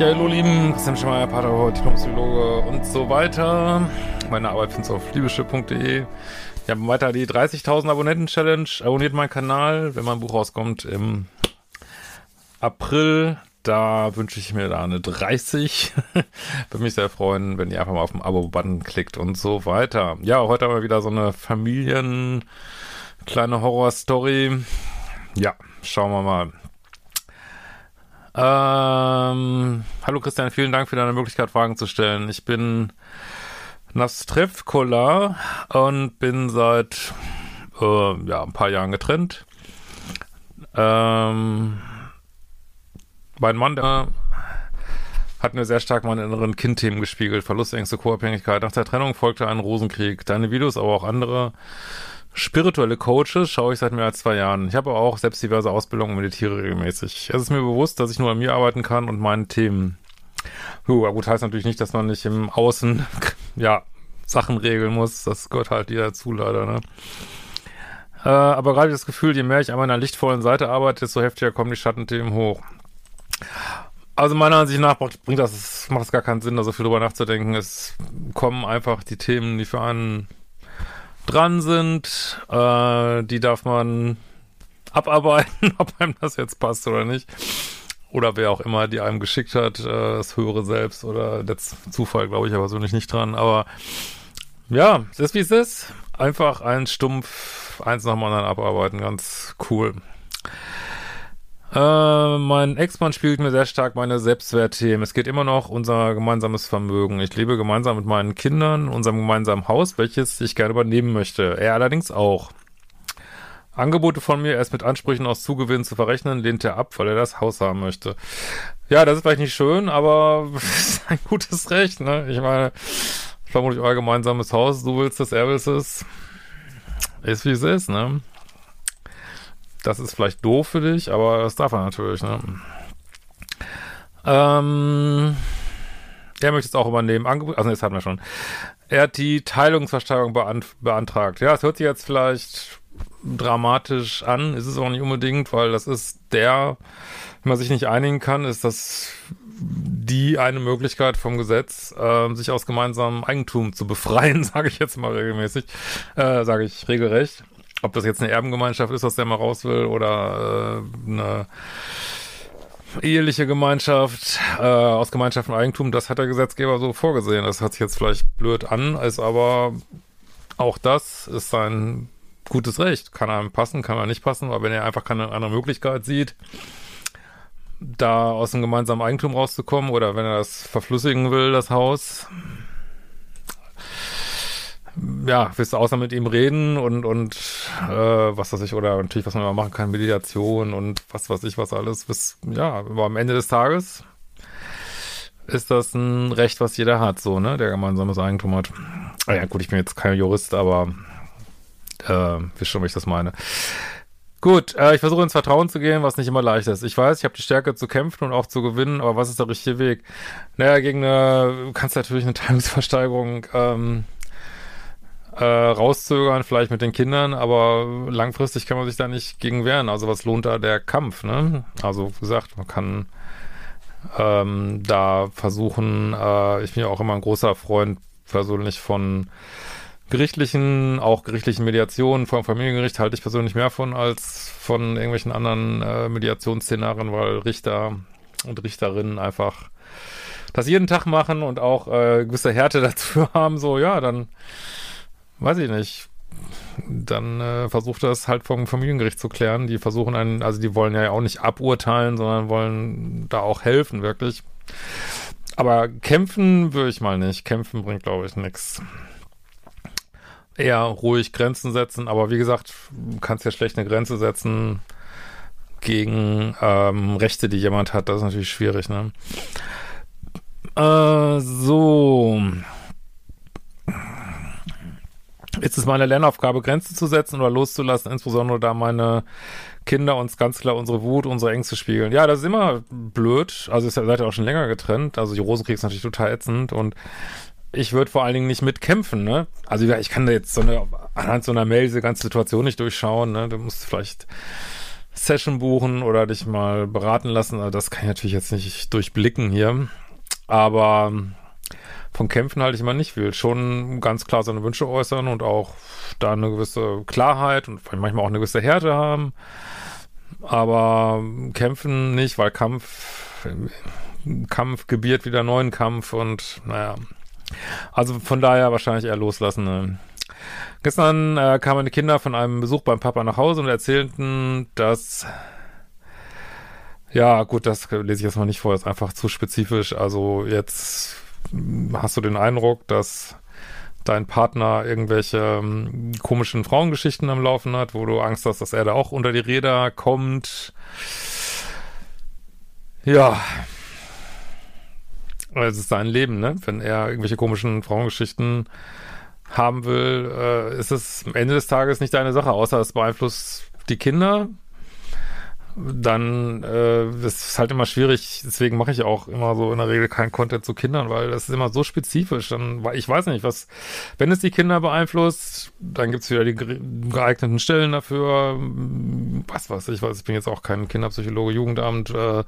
Ja, hallo Lieben, Christian Schmeier, Paterhort, Diplompsychologe und so weiter. Meine Arbeit findest du auf liebeschiff.de. Wir haben weiter die 30.000 Abonnenten-Challenge. Abonniert meinen Kanal, wenn mein Buch rauskommt im April. Da wünsche ich mir da eine 30. Würde mich sehr freuen, wenn ihr einfach mal auf den Abo-Button klickt und so weiter. Ja, heute haben wir wieder so eine Familien- kleine Horror-Story. Ja, schauen wir mal. Ähm, hallo Christian, vielen Dank für deine Möglichkeit, Fragen zu stellen. Ich bin Nastrevkola und bin seit äh, ja, ein paar Jahren getrennt. Ähm, mein Mann, der hat mir sehr stark meine inneren Kindthemen gespiegelt. Verlustängste, Co-Abhängigkeit. Nach der Trennung folgte ein Rosenkrieg. Deine Videos, aber auch andere spirituelle Coaches schaue ich seit mehr als zwei Jahren. Ich habe auch selbst diverse Ausbildungen und meditiere regelmäßig. Es ist mir bewusst, dass ich nur an mir arbeiten kann und meinen Themen. Puh, gut, heißt natürlich nicht, dass man nicht im Außen, ja, Sachen regeln muss. Das gehört halt dir dazu, leider, ne? Äh, aber gerade das Gefühl, je mehr ich an meiner lichtvollen Seite arbeite, desto heftiger kommen die Schattenthemen hoch. Also meiner Ansicht nach bringt das, macht es gar keinen Sinn, da so viel drüber nachzudenken. Es kommen einfach die Themen, die für einen dran sind, äh, die darf man abarbeiten, ob einem das jetzt passt oder nicht. Oder wer auch immer die einem geschickt hat, äh, das höhere Selbst oder der Zufall, glaube ich, aber so nicht, nicht dran. Aber ja, es ist wie es ist. Einfach ein Stumpf, eins nach dem anderen abarbeiten, ganz cool. Äh, mein Ex-Mann spielt mir sehr stark meine Selbstwertthemen. Es geht immer noch unser gemeinsames Vermögen. Ich lebe gemeinsam mit meinen Kindern, in unserem gemeinsamen Haus, welches ich gerne übernehmen möchte. Er allerdings auch. Angebote von mir, erst mit Ansprüchen aus Zugewinn zu verrechnen, lehnt er ab, weil er das Haus haben möchte. Ja, das ist vielleicht nicht schön, aber ist ein gutes Recht, ne? Ich meine, vermutlich euer gemeinsames Haus, du willst es, er will es. Ist wie es ist, ne? Das ist vielleicht doof für dich, aber das darf er natürlich, ne? Ähm, er möchte es auch übernehmen. Angebot, also das hatten wir schon. Er hat die Teilungsversteigerung beant beantragt. Ja, es hört sich jetzt vielleicht dramatisch an, ist es auch nicht unbedingt, weil das ist der, wenn man sich nicht einigen kann, ist das die eine Möglichkeit vom Gesetz, äh, sich aus gemeinsamem Eigentum zu befreien, sage ich jetzt mal regelmäßig, äh, sage ich regelrecht. Ob das jetzt eine Erbengemeinschaft ist, aus der man raus will, oder äh, eine eheliche Gemeinschaft äh, aus Gemeinschaft und Eigentum, das hat der Gesetzgeber so vorgesehen. Das hört sich jetzt vielleicht blöd an, ist aber auch das ist sein gutes Recht. Kann einem passen, kann einem nicht passen, aber wenn er einfach keine andere Möglichkeit sieht, da aus dem gemeinsamen Eigentum rauszukommen oder wenn er das verflüssigen will, das Haus, ja, willst du außer mit ihm reden und, und äh, was weiß ich, oder natürlich, was man immer machen kann, Meditation und was weiß ich, was alles, bis, ja, aber am Ende des Tages ist das ein Recht, was jeder hat, so, ne, der gemeinsames Eigentum hat. Ah ja, gut, ich bin jetzt kein Jurist, aber äh, wisst schon, wie ich das meine. Gut, äh, ich versuche ins Vertrauen zu gehen, was nicht immer leicht ist. Ich weiß, ich habe die Stärke zu kämpfen und auch zu gewinnen, aber was ist der richtige Weg? Naja, gegen eine, du kannst natürlich eine Teilungsversteigerung ähm, äh, rauszögern, vielleicht mit den Kindern, aber langfristig kann man sich da nicht gegen wehren. Also was lohnt da der Kampf, ne? Also wie gesagt, man kann ähm, da versuchen, äh, ich bin ja auch immer ein großer Freund persönlich von gerichtlichen, auch gerichtlichen Mediationen vom Familiengericht halte ich persönlich mehr von als von irgendwelchen anderen äh, Mediationsszenarien, weil Richter und Richterinnen einfach das jeden Tag machen und auch äh, gewisse Härte dazu haben, so ja, dann weiß ich nicht, dann äh, versucht das halt vom Familiengericht zu klären. Die versuchen einen, also die wollen ja auch nicht aburteilen, sondern wollen da auch helfen, wirklich. Aber kämpfen würde ich mal nicht. Kämpfen bringt, glaube ich, nichts. Eher ruhig Grenzen setzen, aber wie gesagt, du kannst ja schlecht eine Grenze setzen gegen ähm, Rechte, die jemand hat. Das ist natürlich schwierig, ne? Äh, so. Ist es meine Lernaufgabe, Grenzen zu setzen oder loszulassen, insbesondere da meine Kinder uns ganz klar unsere Wut, unsere Ängste spiegeln. Ja, das ist immer blöd. Also ihr seid ja auch schon länger getrennt. Also die Rosenkrieg ist natürlich total ätzend und ich würde vor allen Dingen nicht mitkämpfen, ne? Also ich kann da jetzt so eine, anhand so einer Mail diese ganze Situation nicht durchschauen, ne? Du musst vielleicht Session buchen oder dich mal beraten lassen. Also das kann ich natürlich jetzt nicht durchblicken hier. Aber von Kämpfen halte ich immer nicht viel. Schon ganz klar seine Wünsche äußern und auch da eine gewisse Klarheit und manchmal auch eine gewisse Härte haben. Aber kämpfen nicht, weil Kampf, Kampf gebiert wieder neuen Kampf und naja. Also von daher wahrscheinlich eher loslassen. Ne? Gestern äh, kamen meine Kinder von einem Besuch beim Papa nach Hause und erzählten, dass ja, gut, das lese ich jetzt mal nicht vor, ist einfach zu spezifisch. Also jetzt hast du den Eindruck, dass dein Partner irgendwelche ähm, komischen Frauengeschichten am Laufen hat, wo du Angst hast, dass er da auch unter die Räder kommt. Ja. Es ist sein Leben, ne? Wenn er irgendwelche komischen Frauengeschichten haben will, äh, ist es am Ende des Tages nicht deine Sache, außer es beeinflusst die Kinder dann äh, ist halt immer schwierig. Deswegen mache ich auch immer so in der Regel keinen Content zu Kindern, weil das ist immer so spezifisch. Dann, ich weiß nicht, was, wenn es die Kinder beeinflusst, dann gibt's wieder die geeigneten Stellen dafür. Was weiß ich, weiß ich bin jetzt auch kein Kinderpsychologe, Jugendamt, äh,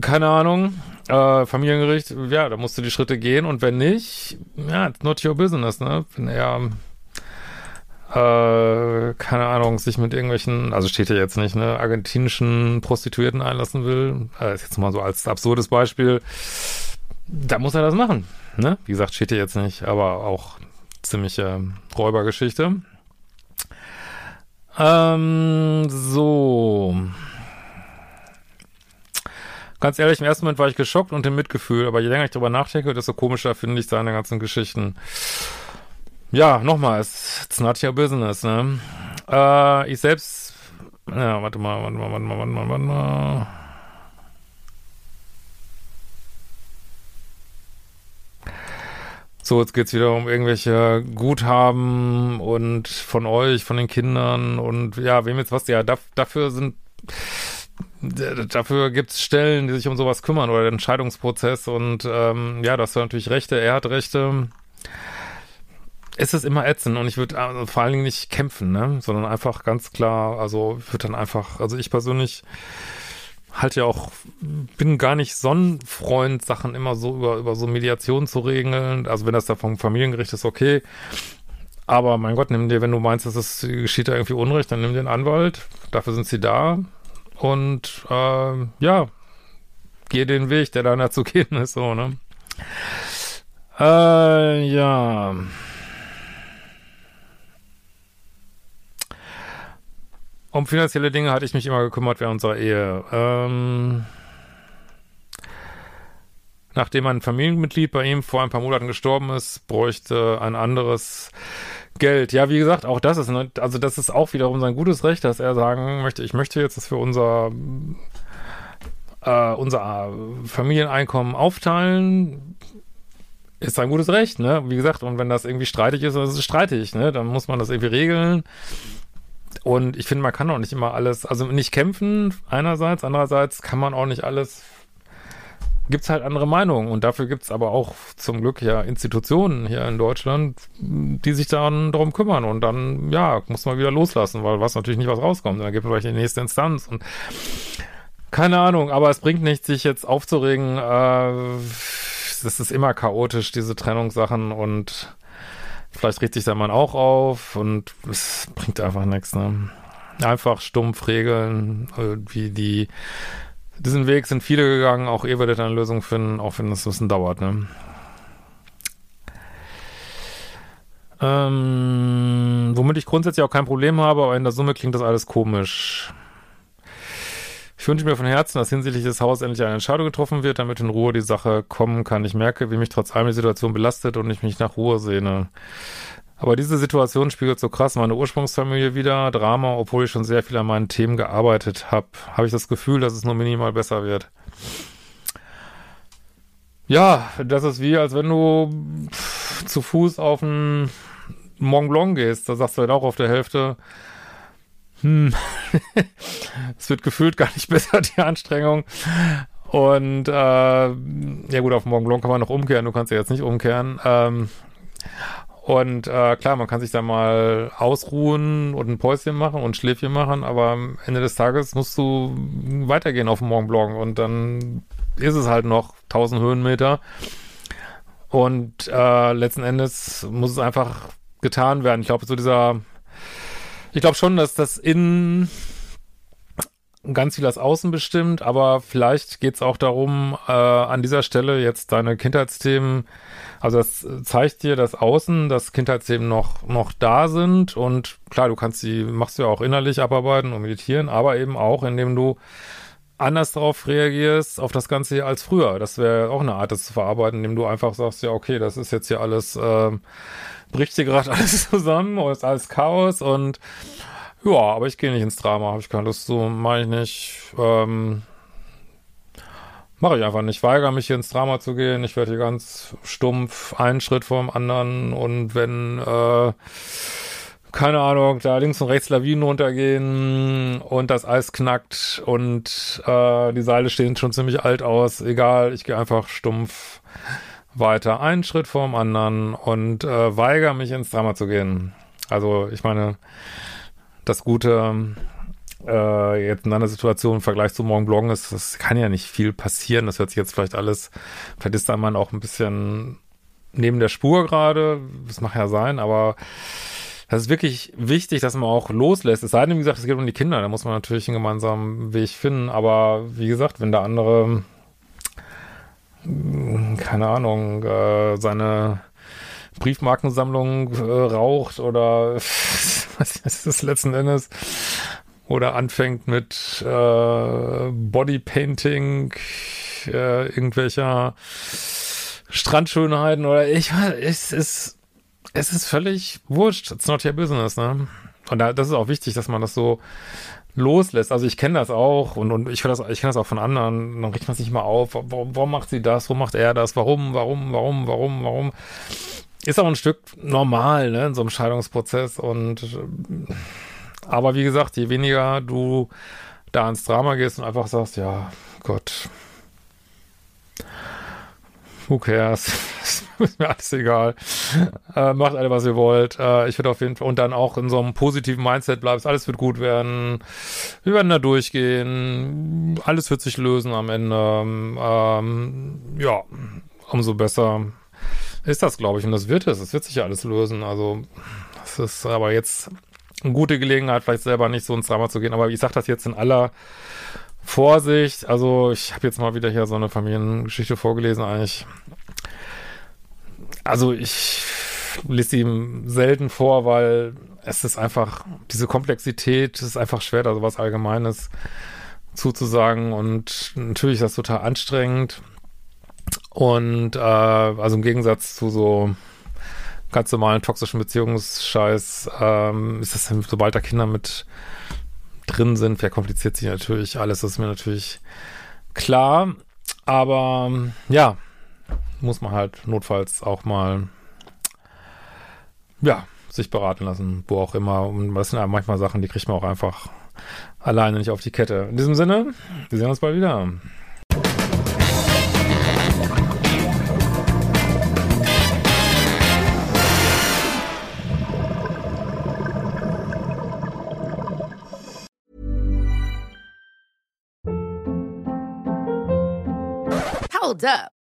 keine Ahnung, äh, Familiengericht, ja, da musst du die Schritte gehen und wenn nicht, ja, it's not your business, ne? Wenn er äh, keine Ahnung, sich mit irgendwelchen, also steht ja jetzt nicht, ne, argentinischen Prostituierten einlassen will, äh, ist jetzt mal so als absurdes Beispiel, da muss er das machen, ne? Wie gesagt, steht ja jetzt nicht, aber auch ziemliche Räubergeschichte. Ähm, so. Ganz ehrlich, im ersten Moment war ich geschockt und im Mitgefühl, aber je länger ich darüber nachdenke, desto komischer finde ich seine ganzen Geschichten. Ja, nochmal, it's not your business, ne? Äh, ich selbst, ja, warte mal, warte mal, warte mal, warte mal, warte mal. So, jetzt geht's wieder um irgendwelche Guthaben und von euch, von den Kindern und ja, wem jetzt was, ja, dafür sind, dafür gibt's Stellen, die sich um sowas kümmern oder den Entscheidungsprozess und ähm, ja, das hat natürlich Rechte, er hat Rechte es ist immer ätzend und ich würde also vor allen Dingen nicht kämpfen, ne, sondern einfach ganz klar, also ich würde dann einfach, also ich persönlich halte ja auch, bin gar nicht Sonnenfreund, Sachen immer so über, über so Mediation zu regeln. Also wenn das da vom Familiengericht ist, okay. Aber mein Gott, nimm dir, wenn du meinst, dass es geschieht da irgendwie Unrecht, dann nimm einen Anwalt. Dafür sind sie da. Und äh, ja, geh den Weg, der da zu gehen ist, so, ne? Äh, ja. Um finanzielle Dinge hatte ich mich immer gekümmert während unserer Ehe. Ähm, nachdem ein Familienmitglied bei ihm vor ein paar Monaten gestorben ist, bräuchte ein anderes Geld. Ja, wie gesagt, auch das ist, ne, also das ist auch wiederum sein gutes Recht, dass er sagen möchte, ich möchte jetzt das für unser äh, unser Familieneinkommen aufteilen. Ist sein gutes Recht, ne? Wie gesagt, und wenn das irgendwie streitig ist, dann ist es streitig, ne? Dann muss man das irgendwie regeln. Und ich finde, man kann auch nicht immer alles, also nicht kämpfen einerseits, andererseits kann man auch nicht alles, gibt's halt andere Meinungen. Und dafür gibt's aber auch zum Glück ja Institutionen hier in Deutschland, die sich dann darum kümmern. Und dann, ja, muss man wieder loslassen, weil was natürlich nicht was rauskommt. Dann gibt es vielleicht die nächste Instanz und keine Ahnung, aber es bringt nichts, sich jetzt aufzuregen. Äh, das ist immer chaotisch, diese Trennungssachen und Vielleicht regt sich der Mann auch auf und es bringt einfach nichts, ne? Einfach stumpf regeln, wie die, diesen Weg sind viele gegangen, auch ihr werdet eine Lösung finden, auch wenn es ein bisschen dauert, ne? Ähm, womit ich grundsätzlich auch kein Problem habe, aber in der Summe klingt das alles komisch. Ich wünsche mir von Herzen, dass hinsichtlich des Hauses endlich eine Entscheidung getroffen wird, damit in Ruhe die Sache kommen kann. Ich merke, wie mich trotz allem die Situation belastet und ich mich nach Ruhe sehne. Aber diese Situation spiegelt so krass meine Ursprungsfamilie wieder. Drama, obwohl ich schon sehr viel an meinen Themen gearbeitet habe, habe ich das Gefühl, dass es nur minimal besser wird. Ja, das ist wie, als wenn du zu Fuß auf einen Mont Blanc gehst. Da sagst du halt auch auf der Hälfte, hm, es wird gefühlt gar nicht besser, die Anstrengung. Und äh, ja gut, auf Mont Blanc kann man noch umkehren, du kannst ja jetzt nicht umkehren. Ähm, und äh, klar, man kann sich da mal ausruhen und ein Päuschen machen und ein Schläfchen machen, aber am Ende des Tages musst du weitergehen auf dem Mont und dann ist es halt noch 1000 Höhenmeter. Und äh, letzten Endes muss es einfach getan werden. Ich glaube, so dieser, ich glaube schon, dass das Innen ganz viel das Außen bestimmt, aber vielleicht geht es auch darum, äh, an dieser Stelle jetzt deine Kindheitsthemen, also das zeigt dir, dass Außen, dass Kindheitsthemen noch, noch da sind und klar, du kannst sie, machst du ja auch innerlich abarbeiten und meditieren, aber eben auch, indem du anders darauf reagierst, auf das Ganze hier als früher. Das wäre auch eine Art, das zu verarbeiten, indem du einfach sagst, ja, okay, das ist jetzt hier alles, äh, bricht hier gerade alles zusammen und ist alles Chaos und ja, aber ich gehe nicht ins Drama, habe ich keine Lust zu, mache ich nicht. Ähm, mache ich einfach nicht. Weigere mich hier ins Drama zu gehen. Ich werde hier ganz stumpf einen Schritt vor dem anderen und wenn, äh, keine Ahnung, da links und rechts Lawinen runtergehen und das Eis knackt und äh, die Seile stehen schon ziemlich alt aus, egal, ich gehe einfach stumpf weiter, einen Schritt vor dem anderen und äh, weigere mich ins Drama zu gehen. Also ich meine, das Gute äh, jetzt in einer Situation im Vergleich zu Mont Blanc ist, das kann ja nicht viel passieren. Das hört sich jetzt vielleicht alles, vielleicht ist da man auch ein bisschen neben der Spur gerade. Das mag ja sein, aber das ist wirklich wichtig, dass man auch loslässt. Es sei denn, wie gesagt, es geht um die Kinder, da muss man natürlich einen gemeinsamen Weg finden. Aber wie gesagt, wenn der andere, keine Ahnung, äh, seine Briefmarkensammlung äh, raucht oder was ist das letzten Endes? Oder anfängt mit äh, Bodypainting, irgendwelcher Strandschönheiten oder ich weiß, es ist, es ist völlig wurscht. It's not your business, ne? Und da, das ist auch wichtig, dass man das so loslässt. Also ich kenne das auch und, und ich das, ich kenne das auch von anderen. Dann riecht man sich mal auf. Warum, warum macht sie das? Warum macht er das? Warum? Warum? Warum? Warum? Warum? ist auch ein Stück normal, ne, in so einem Scheidungsprozess und aber wie gesagt, je weniger du da ins Drama gehst und einfach sagst, ja, Gott, who cares? ist mir alles egal. Äh, macht alle, was ihr wollt. Äh, ich würde auf jeden Fall, und dann auch in so einem positiven Mindset bleibst, alles wird gut werden. Wir werden da durchgehen. Alles wird sich lösen am Ende. Ähm, ja, umso besser ist das, glaube ich. Und das wird es. Es wird sich ja alles lösen. Also, es ist aber jetzt eine gute Gelegenheit, vielleicht selber nicht so ins Drama zu gehen. Aber ich sage das jetzt in aller Vorsicht. Also, ich habe jetzt mal wieder hier so eine Familiengeschichte vorgelesen, eigentlich. Also, ich lese sie selten vor, weil es ist einfach, diese Komplexität, ist einfach schwer, da sowas Allgemeines zuzusagen. Und natürlich ist das total anstrengend. Und äh, also im Gegensatz zu so ganz normalen toxischen Beziehungsscheiß ähm, ist das, sobald da Kinder mit drin sind, verkompliziert sich natürlich alles. Das ist mir natürlich klar. Aber ja, muss man halt notfalls auch mal ja, sich beraten lassen, wo auch immer. Und das sind ja manchmal Sachen, die kriegt man auch einfach alleine nicht auf die Kette. In diesem Sinne, wir sehen uns bald wieder. Hold up.